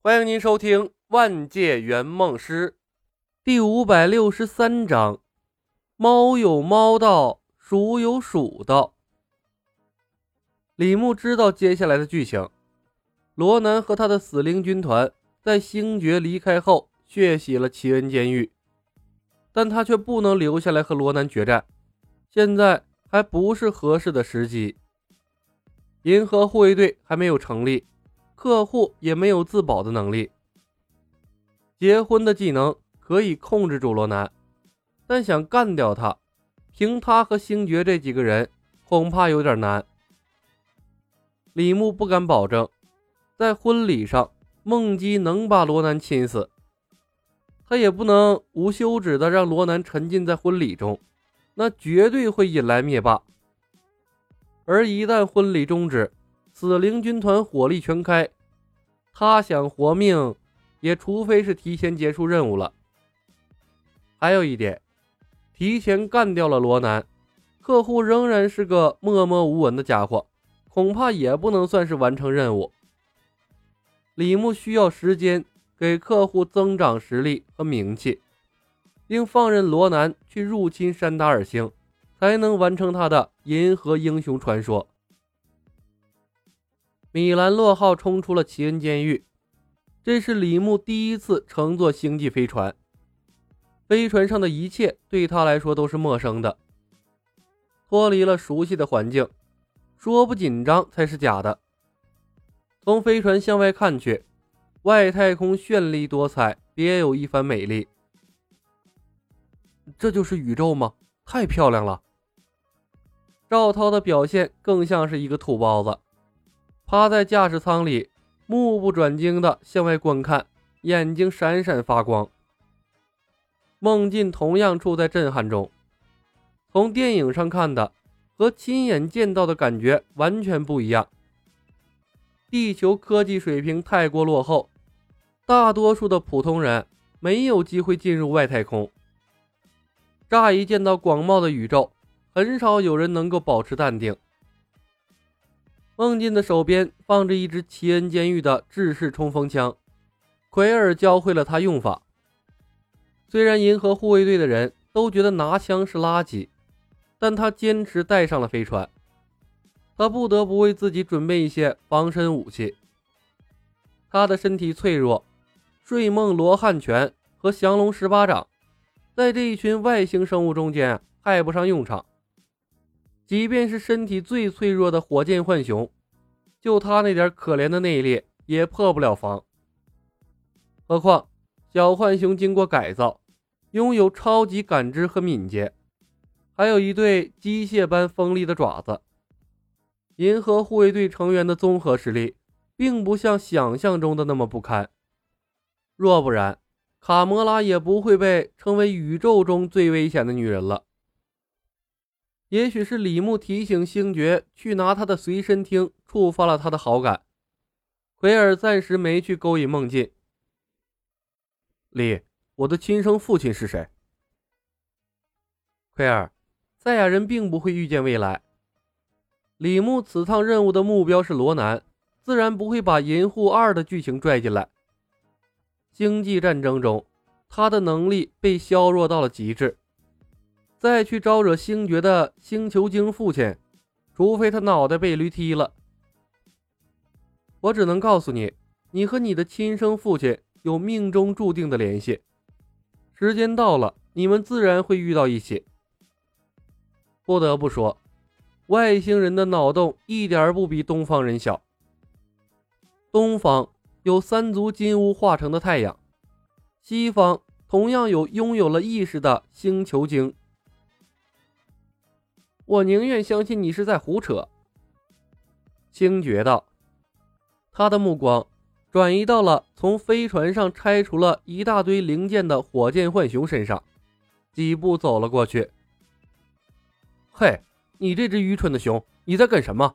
欢迎您收听《万界圆梦师》第五百六十三章：猫有猫道，鼠有鼠道。李牧知道接下来的剧情，罗南和他的死灵军团在星爵离开后血洗了奇恩监狱，但他却不能留下来和罗南决战，现在还不是合适的时机。银河护卫队还没有成立。客户也没有自保的能力。结婚的技能可以控制住罗南，但想干掉他，凭他和星爵这几个人，恐怕有点难。李牧不敢保证，在婚礼上梦姬能把罗南亲死，他也不能无休止的让罗南沉浸在婚礼中，那绝对会引来灭霸。而一旦婚礼终止，死灵军团火力全开，他想活命，也除非是提前结束任务了。还有一点，提前干掉了罗南，客户仍然是个默默无闻的家伙，恐怕也不能算是完成任务。李牧需要时间给客户增长实力和名气，并放任罗南去入侵山达尔星，才能完成他的银河英雄传说。米兰洛号冲出了奇恩监狱，这是李牧第一次乘坐星际飞船。飞船上的一切对他来说都是陌生的，脱离了熟悉的环境，说不紧张才是假的。从飞船向外看去，外太空绚丽多彩，别有一番美丽。这就是宇宙吗？太漂亮了。赵涛的表现更像是一个土包子。趴在驾驶舱里，目不转睛地向外观看，眼睛闪闪发光。孟进同样处在震撼中，从电影上看的和亲眼见到的感觉完全不一样。地球科技水平太过落后，大多数的普通人没有机会进入外太空。乍一见到广袤的宇宙，很少有人能够保持淡定。孟进的手边放着一支奇恩监狱的制式冲锋枪，奎尔教会了他用法。虽然银河护卫队的人都觉得拿枪是垃圾，但他坚持带上了飞船。他不得不为自己准备一些防身武器。他的身体脆弱，睡梦罗汉拳和降龙十八掌，在这一群外星生物中间派不上用场。即便是身体最脆弱的火箭浣熊，就他那点可怜的内力也破不了防。何况小浣熊经过改造，拥有超级感知和敏捷，还有一对机械般锋利的爪子。银河护卫队成员的综合实力，并不像想象中的那么不堪。若不然，卡魔拉也不会被称为宇宙中最危险的女人了。也许是李牧提醒星爵去拿他的随身听，触发了他的好感。奎尔暂时没去勾引梦境。李，我的亲生父亲是谁？奎尔，赛亚人并不会预见未来。李牧此趟任务的目标是罗南，自然不会把银护二的剧情拽进来。星际战争中，他的能力被削弱到了极致。再去招惹星爵的星球精父亲，除非他脑袋被驴踢了。我只能告诉你，你和你的亲生父亲有命中注定的联系，时间到了，你们自然会遇到一起。不得不说，外星人的脑洞一点不比东方人小。东方有三足金乌化成的太阳，西方同样有拥有了意识的星球精。我宁愿相信你是在胡扯。”星爵道。他的目光转移到了从飞船上拆除了一大堆零件的火箭浣熊身上，几步走了过去。“嘿，你这只愚蠢的熊，你在干什么？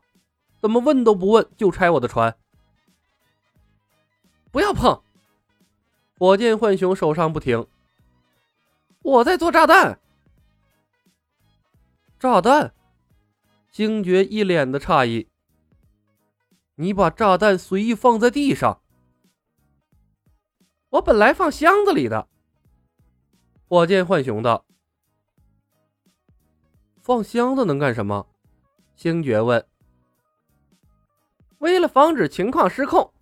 怎么问都不问就拆我的船？”“不要碰！”火箭浣熊手上不停。“我在做炸弹。”炸弹，星爵一脸的诧异。你把炸弹随意放在地上？我本来放箱子里的。火箭浣熊道：“放箱子能干什么？”星爵问。“为了防止情况失控。”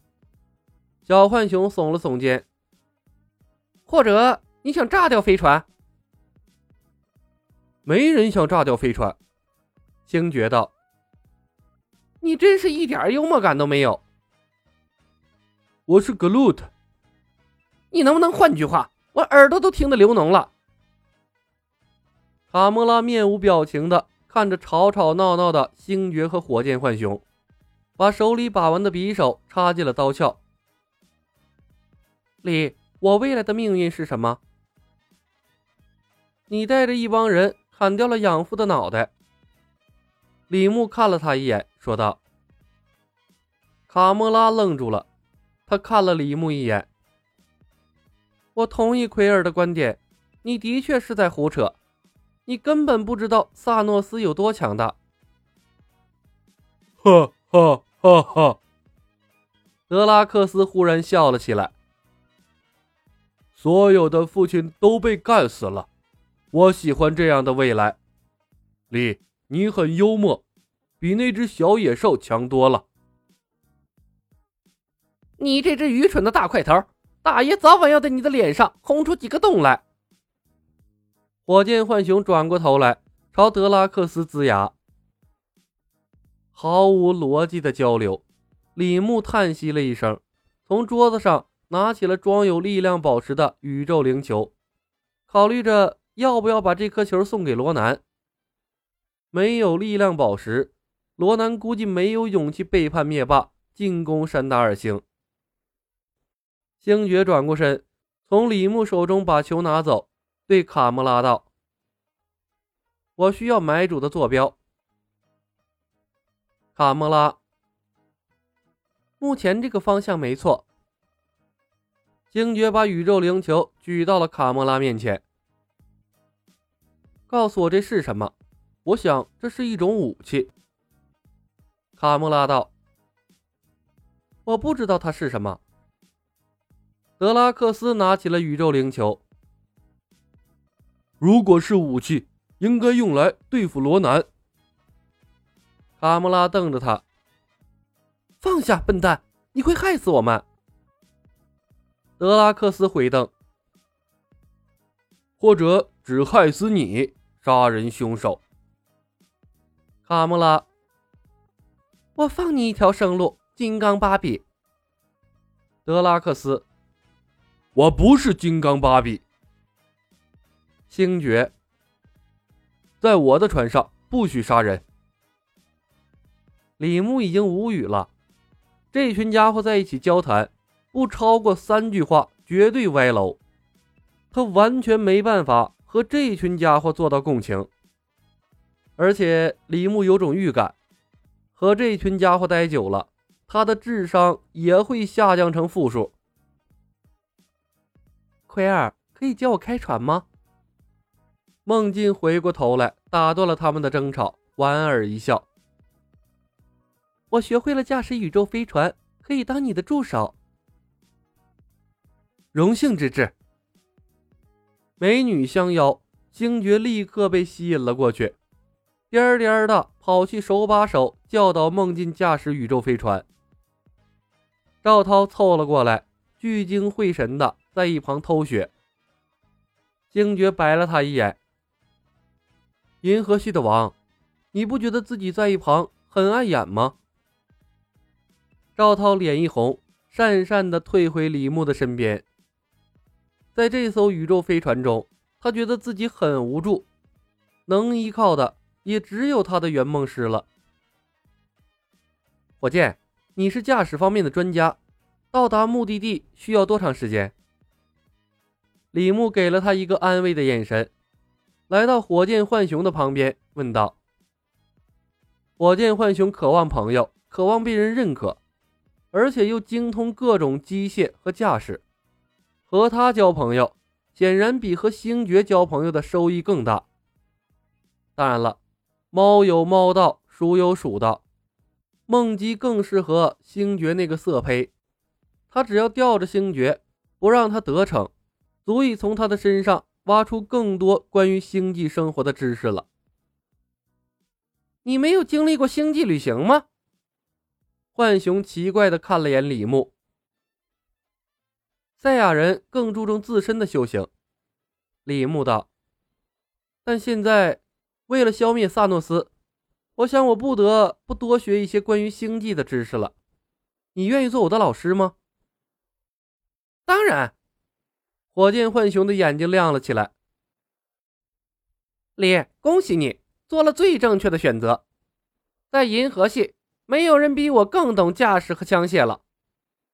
小浣熊耸了耸肩。“或者你想炸掉飞船？”“没人想炸掉飞船。”星爵道。“你真是一点幽默感都没有。”“我是格鲁特。”“你能不能换句话？”我耳朵都听得流脓了。卡莫拉面无表情的看着吵吵闹闹的星爵和火箭浣熊，把手里把玩的匕首插进了刀鞘。李，我未来的命运是什么？你带着一帮人砍掉了养父的脑袋。李牧看了他一眼，说道。卡莫拉愣住了，他看了李牧一眼。我同意奎尔的观点，你的确是在胡扯，你根本不知道萨诺斯有多强大。哈哈哈哈！德拉克斯忽然笑了起来。所有的父亲都被干死了，我喜欢这样的未来。李，你很幽默，比那只小野兽强多了。你这只愚蠢的大块头！大爷早晚要在你的脸上轰出几个洞来！火箭浣熊转过头来，朝德拉克斯呲牙。毫无逻辑的交流。李牧叹息了一声，从桌子上拿起了装有力量宝石的宇宙灵球，考虑着要不要把这颗球送给罗南。没有力量宝石，罗南估计没有勇气背叛灭霸，进攻山达尔星。星爵转过身，从李牧手中把球拿走，对卡莫拉道：“我需要买主的坐标。”卡莫拉，目前这个方向没错。星爵把宇宙灵球举到了卡莫拉面前，告诉我这是什么？我想这是一种武器。卡莫拉道：“我不知道它是什么。”德拉克斯拿起了宇宙灵球。如果是武器，应该用来对付罗南。卡莫拉瞪着他：“放下，笨蛋！你会害死我们。”德拉克斯回瞪：“或者只害死你，杀人凶手。”卡莫拉：“我放你一条生路，金刚芭比。”德拉克斯。我不是金刚芭比。星爵，在我的船上不许杀人。李牧已经无语了，这群家伙在一起交谈，不超过三句话绝对歪楼。他完全没办法和这群家伙做到共情，而且李牧有种预感，和这群家伙待久了，他的智商也会下降成负数。奎尔，可以教我开船吗？孟进回过头来，打断了他们的争吵，莞尔一笑：“我学会了驾驶宇宙飞船，可以当你的助手。”荣幸之至。美女相邀，星爵立刻被吸引了过去，颠颠的跑去手把手教导孟进驾驶宇宙飞船。赵涛凑了过来，聚精会神的。在一旁偷学，星爵白了他一眼。银河系的王，你不觉得自己在一旁很碍眼吗？赵涛脸一红，讪讪的退回李牧的身边。在这艘宇宙飞船中，他觉得自己很无助，能依靠的也只有他的圆梦师了。火箭，你是驾驶方面的专家，到达目的地需要多长时间？李牧给了他一个安慰的眼神，来到火箭浣熊的旁边，问道：“火箭浣熊渴望朋友，渴望被人认可，而且又精通各种机械和驾驶，和他交朋友，显然比和星爵交朋友的收益更大。当然了，猫有猫道，鼠有鼠道，梦姬更适合星爵那个色胚，他只要吊着星爵。”不让他得逞，足以从他的身上挖出更多关于星际生活的知识了。你没有经历过星际旅行吗？浣熊奇怪的看了眼李牧。赛亚人更注重自身的修行，李牧道。但现在，为了消灭萨诺斯，我想我不得不多学一些关于星际的知识了。你愿意做我的老师吗？当然。火箭浣熊的眼睛亮了起来。李，恭喜你做了最正确的选择。在银河系，没有人比我更懂驾驶和枪械了。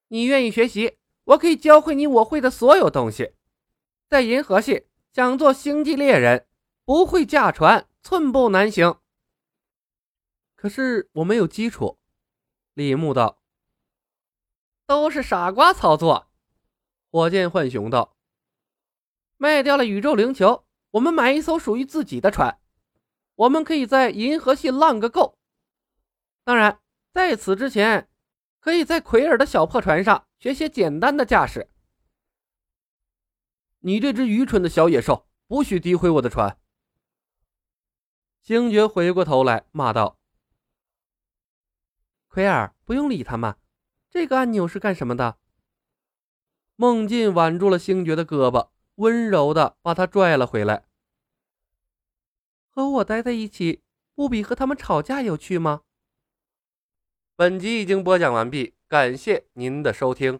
你愿意学习，我可以教会你我会的所有东西。在银河系，想做星际猎人，不会驾船，寸步难行。可是我没有基础。李牧道。都是傻瓜操作，火箭浣熊道。卖掉了宇宙灵球，我们买一艘属于自己的船，我们可以在银河系浪个够。当然，在此之前，可以在奎尔的小破船上学些简单的驾驶。你这只愚蠢的小野兽，不许诋毁我的船！星爵回过头来骂道：“奎尔，不用理他们。”这个按钮是干什么的？孟进挽住了星爵的胳膊，温柔的把他拽了回来。和我待在一起，不比和他们吵架有趣吗？本集已经播讲完毕，感谢您的收听。